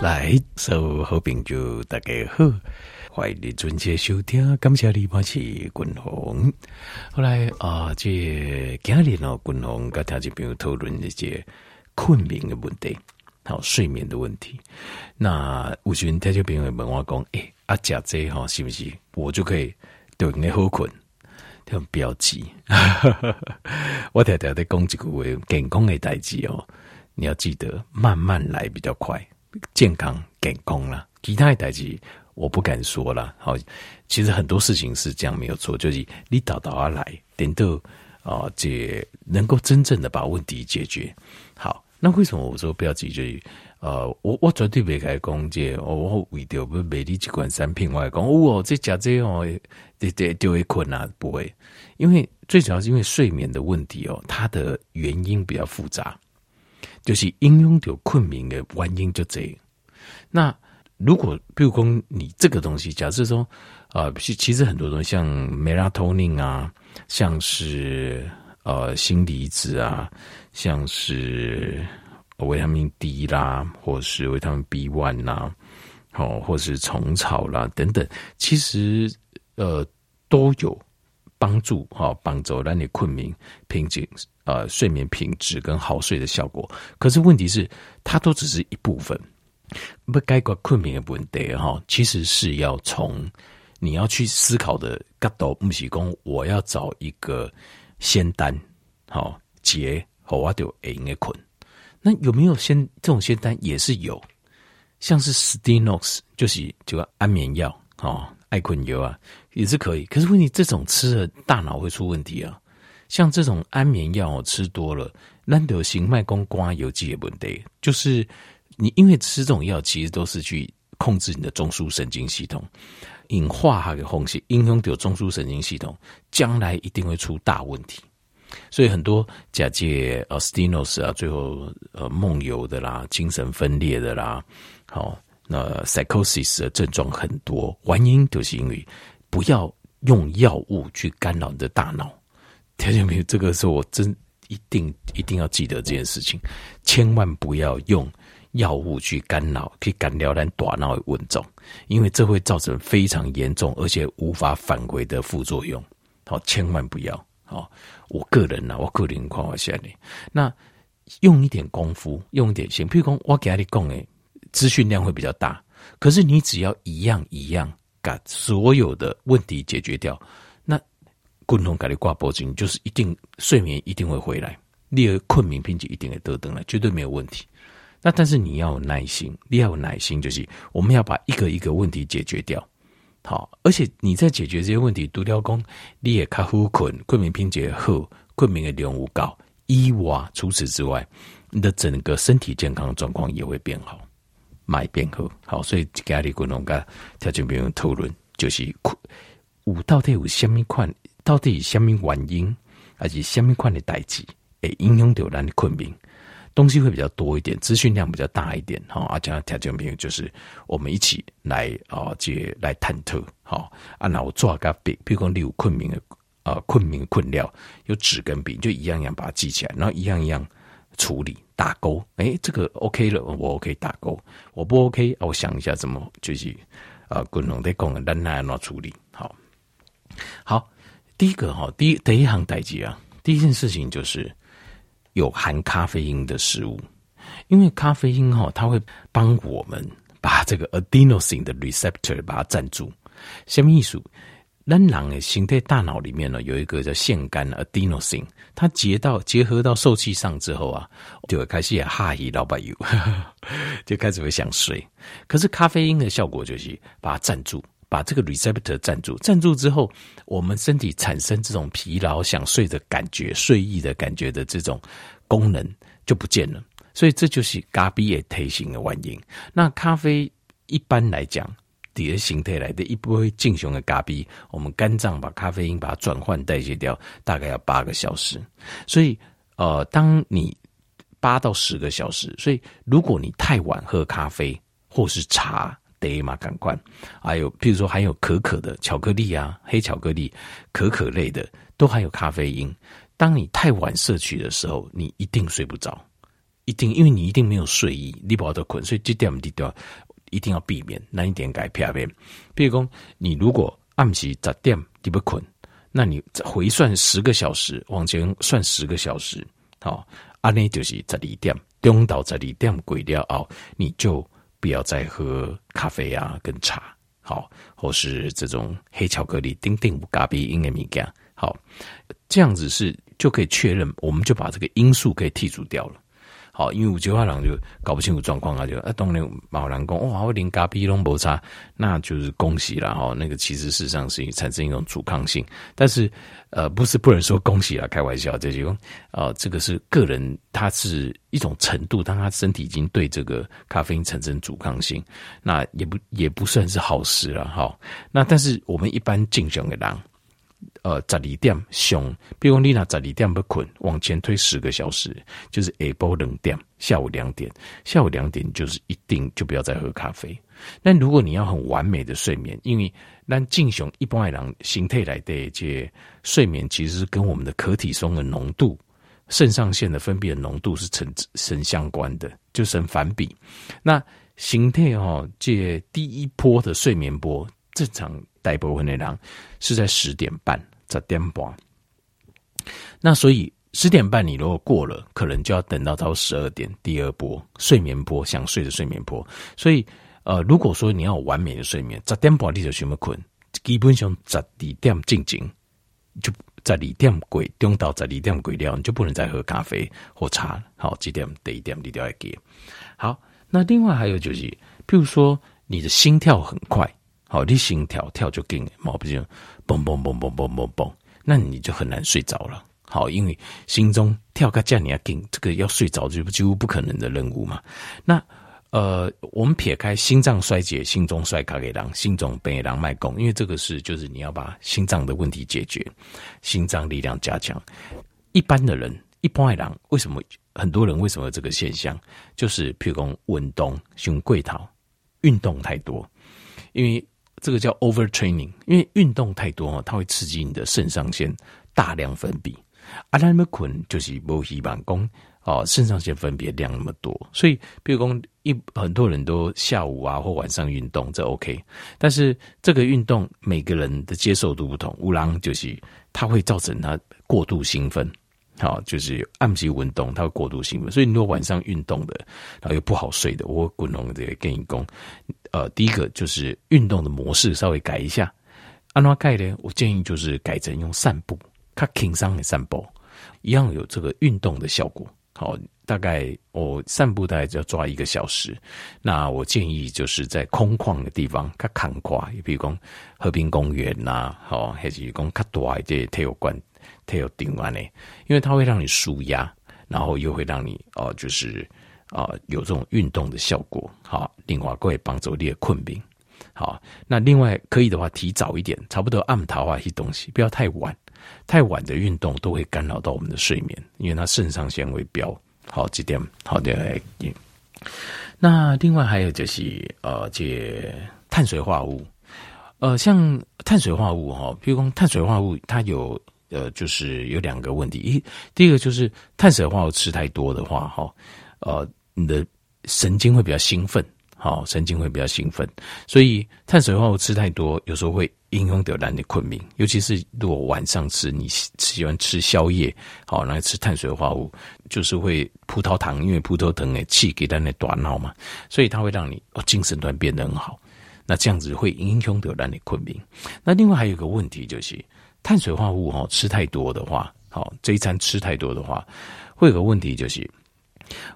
来，所有好朋友大家好，欢迎你准时收听。感谢你，我是君鸿。后来啊，这今日呢，君鸿跟听众朋友讨论一些困眠的问题，还有睡眠的问题。那有时听众朋友问我讲，诶、欸，啊，食这哈是不是我就可以对你好困？这种标记，我常常在讲一句话，健康的代志哦，你要记得慢慢来比较快。健康健康了，其他的代志我不敢说了。好，其实很多事情是这样没有错，就是你倒倒而来，等到啊，这能够真正的把问题解决。好，那为什么我说不要急？就是呃，我我绝对别开讲这，我为着不美丽这款产品，我来讲哦，这假这哦，这这就会困难，不会，因为最主要是因为睡眠的问题哦，它的原因比较复杂。就是应用有困眠的原因就这样。那如果比如说你这个东西，假设说呃，其其实很多东西像 melatonin 啊，像是呃锌离子啊，像是维他命 D 啦，或是维他命 B one 啦，哦，或是虫草啦等等，其实呃都有帮助哈，帮助让你困眠平静。呃，睡眠品质跟好睡的效果，可是问题是，它都只是一部分。不该管困眠的问题哈，其实是要从你要去思考的角度，不是说我要找一个仙丹，好解好我就应该困。那有没有仙这种仙丹也是有，像是 Stilnox 就是就安眠药哦，爱困油啊也是可以。可是问题这种吃了大脑会出问题啊。像这种安眠药吃多了，难得行脉功瓜有几个问题，就是你因为吃这种药，其实都是去控制你的中枢神经系统，隐化它的空隙，影响到中枢神经系统，将来一定会出大问题。所以很多假借啊，stinos 啊，最后呃梦游的啦，精神分裂的啦，好，那 psychosis 的症状很多，原因就是因为不要用药物去干扰你的大脑。听见没有，这个是我真一定一定要记得这件事情，千万不要用药物去干扰，去干扰咱大脑的稳重，因为这会造成非常严重而且无法返回的副作用。好，千万不要。好，我个人呢、啊，我个人况我下你，那用一点功夫，用一点心，譬如说我给你讲诶，资讯量会比较大，可是你只要一样一样把所有的问题解决掉。那共同给你挂脖巾，就是一定睡眠一定会回来，你的困眠品质一定会得等来，绝对没有问题。那但是你要有耐心，你要有耐心，就是我们要把一个一个问题解决掉。好，而且你在解决这些问题，独掉工你也卡好困，困眠品质好，困眠的量无高。以外，除此之外，你的整个身体健康状况也会变好，买变好。好，所以家里共同跟条件朋友讨论，就是有到底有什么款？到底什么原因，还是什么款的代志，会影响到咱的困眠？东西会比较多一点，资讯量比较大一点，好，而且条件朋友就是我们一起来啊，这来探讨，好啊，那我做个笔，比如说你有困眠的啊，困眠困料，有纸跟笔，就一样一样把它记起来，然后一样一样处理打勾，哎、欸，这个 OK 了，我 OK 打勾，我不 OK，我想一下怎么就是啊，共同在讲，咱来怎处理，好，好。第一个哈，第一第一行代志啊，第一件事情就是有含咖啡因的食物，因为咖啡因哈，它会帮我们把这个 adenosine 的 receptor 把它占住。什么意思？人的形态大脑里面呢，有一个叫腺苷 adenosine，它结到结合到受器上之后啊，就会开始也哈一老板油，就开始会想睡。可是咖啡因的效果就是把它占住。把这个 receptor 占住，占住之后，我们身体产生这种疲劳、想睡的感觉、睡意的感觉的这种功能就不见了。所以这就是咖啡的特性的原因。那咖啡一般来讲，第二形态来的一杯正常的咖啡，我们肝脏把咖啡因把它转换代谢掉，大概要八个小时。所以，呃，当你八到十个小时，所以如果你太晚喝咖啡或是茶。得嘛，赶快，还有譬如说含有可可的巧克力啊，黑巧克力、可可类的都含有咖啡因。当你太晚摄取的时候，你一定睡不着，一定，因为你一定没有睡意，你不好得困，所以这点你都要一定要避免，那一点改偏变。比如讲，你如果暗时十点你不困，那你回算十个小时，往前算十个小时，好，安尼就是十二点，中到十二点过了后，你就不要再喝咖啡啊，跟茶，好，或是这种黑巧克力、丁丁咖啡因的物件，好，这样子是就可以确认，我们就把这个因素可以剔除掉了。好，因为有些话人就搞不清楚状况啊，就啊，当然某人讲哇，我连咖啡都没差，那就是恭喜了哈。那个其实事实上是产生一种阻抗性，但是呃，不是不能说恭喜啊，开玩笑，这就啊、呃，这个是个人，他是一种程度，当他身体已经对这个咖啡因产生阻抗性，那也不也不算是好事了哈。那但是我们一般正常的狼。呃，十二点上，比如你那十二点不困，往前推十个小时，就是下晡两点，下午两点，下午两点就是一定就不要再喝咖啡。但如果你要很完美的睡眠，因为咱正常一般的人形态来的这睡眠，其实跟我们的可体松的浓度、肾上腺的分泌的浓度是成成相关的，就成反比。那形态哦，这第一波的睡眠波正常。大部分的人是在十点半、十点半，那所以十点半你如果过了，可能就要等到到十二点，第二波睡眠波，想睡的睡眠波。所以，呃，如果说你要有完美的睡眠，十点半你就全部困，基本上十二点进行，就十二点过，中到十二点过了，你就不能再喝咖啡或茶。好，几点？第一点你都要给。好，那另外还有就是，譬如说你的心跳很快。好，你心跳跳就紧，毛不就嘣嘣嘣嘣嘣嘣嘣，那你就很难睡着了。好，因为心中跳个叫你要紧，这个要睡着就几乎不可能的任务嘛。那呃，我们撇开心脏衰竭、心中衰卡给狼、心中被狼脉供，因为这个是就是你要把心脏的问题解决，心脏力量加强。一般的人，一般的人，为什么很多人为什么有这个现象？就是譬如讲运动，胸贵桃，运动太多，因为。这个叫 overtraining，因为运动太多，它会刺激你的肾上腺大量分泌。啊，那么困就是没希望讲哦，肾上腺分泌量那么多，所以比如讲一很多人都下午啊或晚上运动，这 OK。但是这个运动每个人的接受度不同，有人就是它会造成他过度兴奋。好，就是暗期运动，它会过度兴奋，所以你如果晚上运动的，然后又不好睡的，我滚龙这个跟你讲，呃，第一个就是运动的模式稍微改一下。按怎改呢？我建议就是改成用散步，它轻伤的散步，一样有这个运动的效果。好，大概我散步大概就要抓一个小时。那我建议就是在空旷的地方，较宽阔，比如讲和平公园呐，好，还是讲较大一点体育馆。它有顶完呢，因为它会让你舒压，然后又会让你哦、就是啊、有这种运动的效果。好，另外可以帮助你的困病。好，那另外可以的话，提早一点，差不多暗桃花一些东西，不要太晚。太晚的运动都会干扰到我们的睡眠，因为它肾上腺会飙。好，几点？好的。那另外还有就是呃，这碳水化合物，呃，像碳水化合物哈，比如说碳水化合物，它有。呃，就是有两个问题，一第一个就是碳水化合物吃太多的话，哈，呃，你的神经会比较兴奋，好，神经会比较兴奋，所以碳水化合物吃太多，有时候会影响到人的困眠，尤其是如果晚上吃，你喜欢吃宵夜，好，来吃碳水化合物，就是会葡萄糖，因为葡萄糖的气给咱的大脑嘛，所以它会让你哦精神段变得很好，那这样子会影响到人的困眠。那另外还有一个问题就是。碳水化合物哈吃太多的话，好，这一餐吃太多的话，会有个问题就是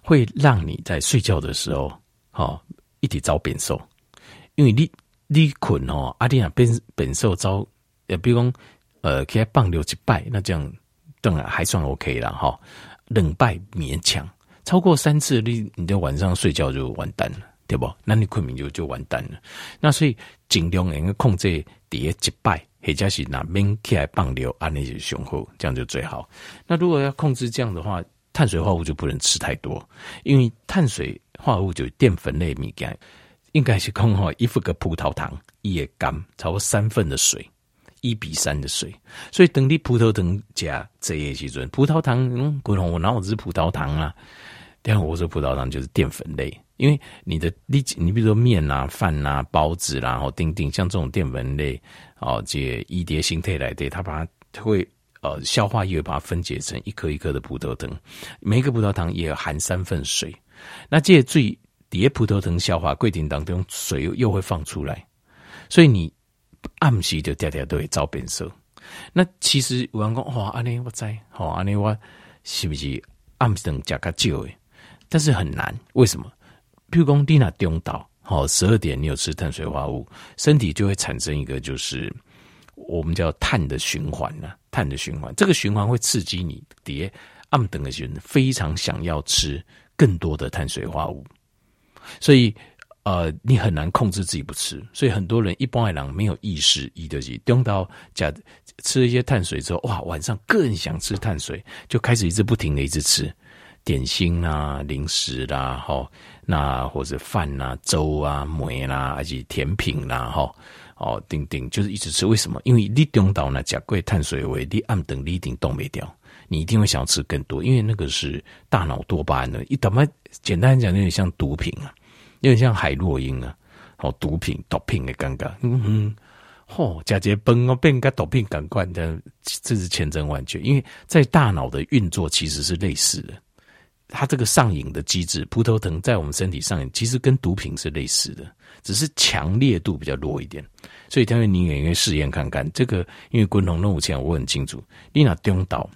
会让你在睡觉的时候，好一直遭变瘦，因为你你困哦，阿弟亚变变瘦遭，呃，比如讲呃，可以放六七拜，那这样当然还算 OK 了哈，冷拜勉强，超过三次你你的晚上睡觉就完蛋了，对不？那你困眠就就完蛋了，那所以尽量能够控制第一拜。或者是哪边起来放流，安尼就雄厚，这样就最好。那如果要控制这样的话，碳水化合物就不能吃太多，因为碳水化合物就淀粉类物件，应该是控好一副个葡萄糖一也干，超过三份的水，一比三的水。所以等你葡萄糖加这些时阵，葡萄糖嗯，古龙我哪有吃葡萄糖啊？淀粉或者葡萄糖就是淀粉类，因为你的你你比如说面啊、饭啊、包子啦、啊，然后丁丁像这种淀粉类哦，这一叠形态来的，它把它会呃消化液把它分解成一颗一颗的葡萄糖，每一个葡萄糖也含三份水，那这些最底下葡萄糖消化过程当中水又又会放出来，所以你暗时就天天都会照变色。那其实有人讲哇，安尼我知，好安尼我是不是暗时能加较少诶？但是很难，为什么？譬如讲，你那中岛，好十二点，你有吃碳水化合物，身体就会产生一个就是我们叫碳的循环呢。碳的循环，这个循环会刺激你叠暗等的人非常想要吃更多的碳水化合物，所以呃，你很难控制自己不吃。所以很多人一般来讲没有意识，一的是中岛假吃一些碳水之后，哇，晚上更想吃碳水，就开始一直不停的一直吃。点心啦、零食啦，吼，那或者饭啦、粥啊、梅啦，而且甜品啦，吼，哦，等等，就是一直吃。为什么？因为你中岛呢，甲贵碳水为你暗等，你一定冻没掉，你一定会想要吃更多，因为那个是大脑多巴胺的。一怎么简单讲，有点像毒品啊，有点像海洛因啊，好，毒品、毒品的尴尬。嗯哼，吼，假结崩哦，变个毒品感官的，这是千真万确。因为在大脑的运作其实是类似的。它这个上瘾的机制，葡萄藤在我们身体上瘾，其实跟毒品是类似的，只是强烈度比较弱一点。所以，待会你也应该试验看看这个，因为滚筒任务前我很清楚，你那中岛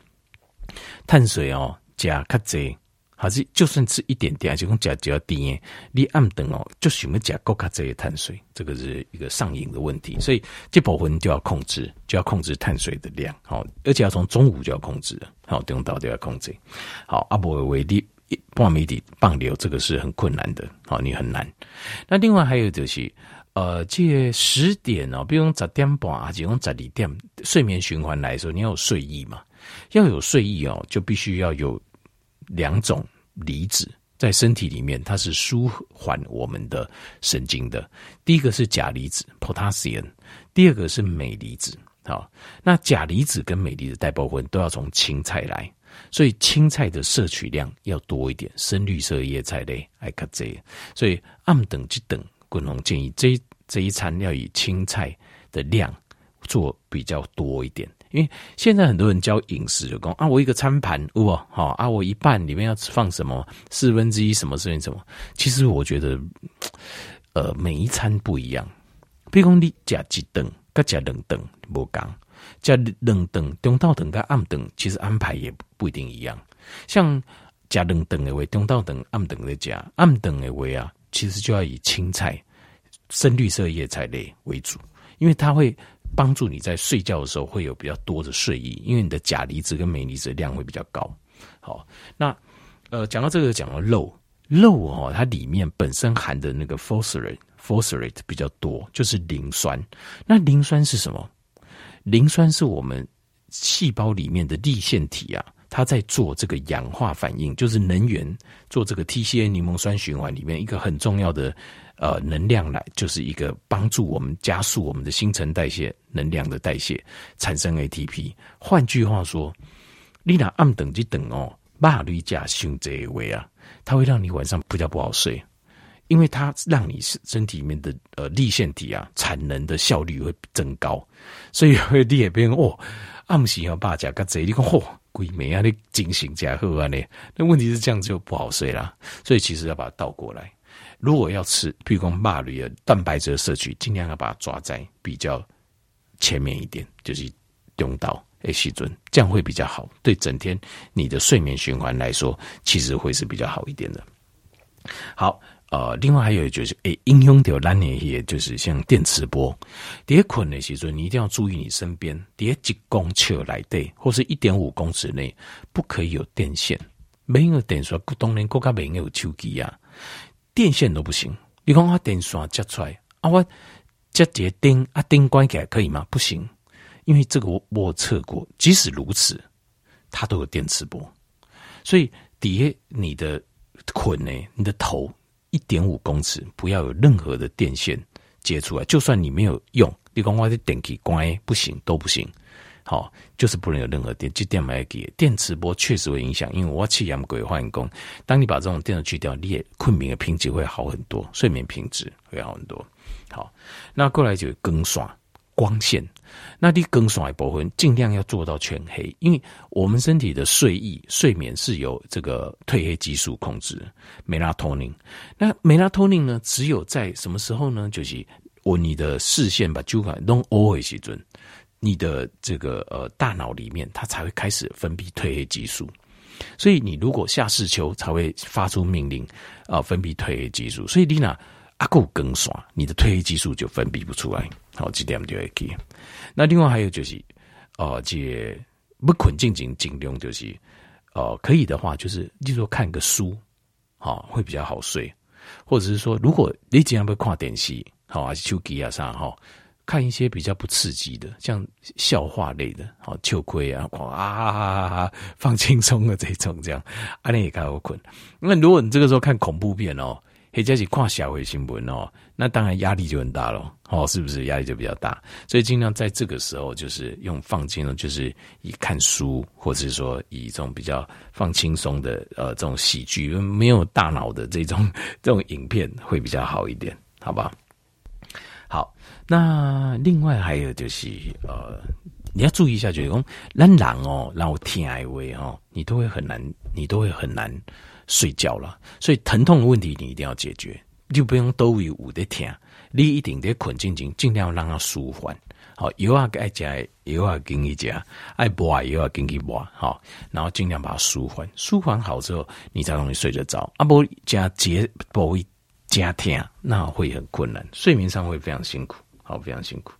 碳水哦加卡济，还是就算吃一点点，就讲加就要低，你暗等哦就喜欢加高卡济的碳水，这个是一个上瘾的问题。所以这部分就要控制，就要控制碳水的量，好，而且要从中午就要控制。好，中岛就要控制。好，阿伯为例，半米底棒流，这个是很困难的。好，你很难。那另外还有就是，呃，这十点哦，比如十点半啊，这种十二点睡眠循环来说，你要有睡意嘛？要有睡意哦，就必须要有两种离子在身体里面，它是舒缓我们的神经的。第一个是钾离子 （potassium），第二个是镁离子。好，那钾离子跟镁离子大部分都要从青菜来，所以青菜的摄取量要多一点，深绿色叶菜类爱卡这，所以暗等即等，滚龙建议这这一餐要以青菜的量做比较多一点，因为现在很多人教饮食就讲啊，我一个餐盘哇，好啊，我一半里面要放什么四分之一什么事情什么，其实我觉得呃每一餐不一样，比如讲你加几顿。加冷等不讲，加冷等中道等跟暗等，其实安排也不一定一样。像加冷等的话，中道等暗等的加暗等的话啊，其实就要以青菜、深绿色叶菜类为主，因为它会帮助你在睡觉的时候会有比较多的睡意，因为你的钾离子跟镁离子量会比较高。好，那呃，讲到这个，讲到肉肉哦，它里面本身含的那个 phosphorus phosphorate 比较多，就是磷酸。那磷酸是什么？磷酸是我们细胞里面的粒线体啊，它在做这个氧化反应，就是能源做这个 TCA 柠檬酸循环里面一个很重要的呃能量来，就是一个帮助我们加速我们的新陈代谢能量的代谢，产生 ATP。换句话说，你拿按等级等哦，马驴加胸这一位啊，它会让你晚上比较不好睡。因为它让你身体里面的呃粒线体啊产能的效率会增高，所以会你也变哦，暗时要把加个贼，你看嚯，鬼美啊，你精神加好啊你，那问题是这样就不好睡啦，所以其实要把它倒过来，如果要吃，譬如说马驴的蛋白质摄取，尽量要把它抓在比较前面一点，就是中岛诶时阵，这样会比较好，对整天你的睡眠循环来说，其实会是比较好一点的。好。呃，另外还有就是，诶、欸，影响到咱的些，就是像电磁波。第一困的时候，你一定要注意你身边，第一公尺来对，或是一点五公尺内，不可以有电线。没有电线，当然国家没有手机啊，电线都不行。你讲我电线接出来，啊，我接节灯啊，灯关起来可以吗？不行，因为这个我我测过，即使如此，它都有电磁波。所以底下你的捆呢，你的头。一点五公尺，不要有任何的电线接出来。就算你没有用，你讲我的电器关不行都不行。好，就是不能有任何电，就电麦给电磁波确实会影响。因为我去阳鬼换工，当你把这种电去掉，你也困眠的品质会好很多，睡眠品质会好很多。好，那过来就更爽。光线，那你更爽一部分，尽量要做到全黑，因为我们身体的睡意、睡眠是由这个褪黑激素控制梅拉托宁。那梅拉托宁呢，只有在什么时候呢？就是我你的视线把旧感弄欧回西准，你的这个呃大脑里面它才会开始分泌褪黑激素。所以你如果下视丘才会发出命令啊、分泌褪黑激素。所以你娜。阿够更爽，你的褪黑激素就分泌不出来。好，这点就会记。那另外还有就是，哦、呃，这不困静静尽量就是，哦、可以的话就是，例如说看个书，好、哦，会比较好睡。或者是说，如果你经常不看电视，好，还是手机啊啥哈，看一些比较不刺激的，像笑话类的，好，秋葵啊，啊，啊，啊，啊，放轻松的这种，这样，安尼也较好困。那如果你这个时候看恐怖片哦。或者是看社会新闻哦，那当然压力就很大了哦，是不是压力就比较大？所以尽量在这个时候，就是用放轻松，就是以看书，或者是说以这种比较放轻松的呃这种喜剧，没有大脑的这种 这种影片会比较好一点，好吧？好，那另外还有就是呃，你要注意一下，就是说，人哦，让我听 I V 哦，你都会很难，你都会很难。睡觉了，所以疼痛的问题你一定要解决，就不用都为捂的疼，你一定得困静静，尽量让它舒缓。好，有啊爱加，有啊给你加，爱播啊有啊给你播，好，然后尽量把它舒缓，舒缓好之后，你才容易睡得着。啊不加节不会加天，那会很困难，睡眠上会非常辛苦，好，非常辛苦。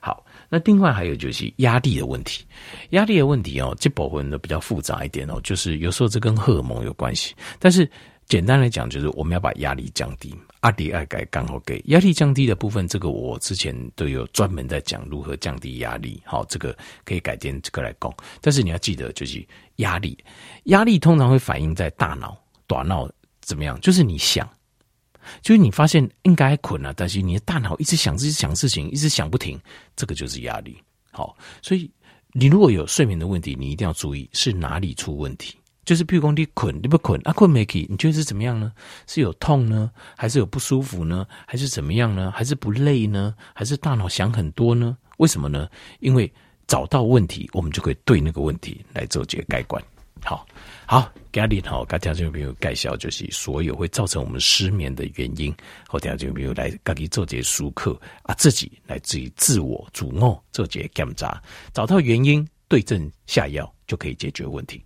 好。那另外还有就是压力的问题，压力的问题哦，这部分呢比较复杂一点哦，就是有时候这跟荷尔蒙有关系。但是简单来讲，就是我们要把压力降低。阿迪爱改刚好给压力降低的部分，这个我之前都有专门在讲如何降低压力。好，这个可以改天这个来讲。但是你要记得，就是压力，压力通常会反映在大脑、短脑怎么样？就是你想。就是你发现应该困了，但是你的大脑一直想、自己想事情，一直想不停，这个就是压力。好，所以你如果有睡眠的问题，你一定要注意是哪里出问题。就是譬如说你困，你不困啊，困没起，你觉得是怎么样呢？是有痛呢，还是有不舒服呢？还是怎么样呢？还是不累呢？还是大脑想很多呢？为什么呢？因为找到问题，我们就可以对那个问题来做这个改观。好。好，今日好，大家就没有介绍，就是所有会造成我们失眠的原因，后天就没有来自己做这些书课啊，自己来自于自我主我做这些检查，找到原因，对症下药，就可以解决问题。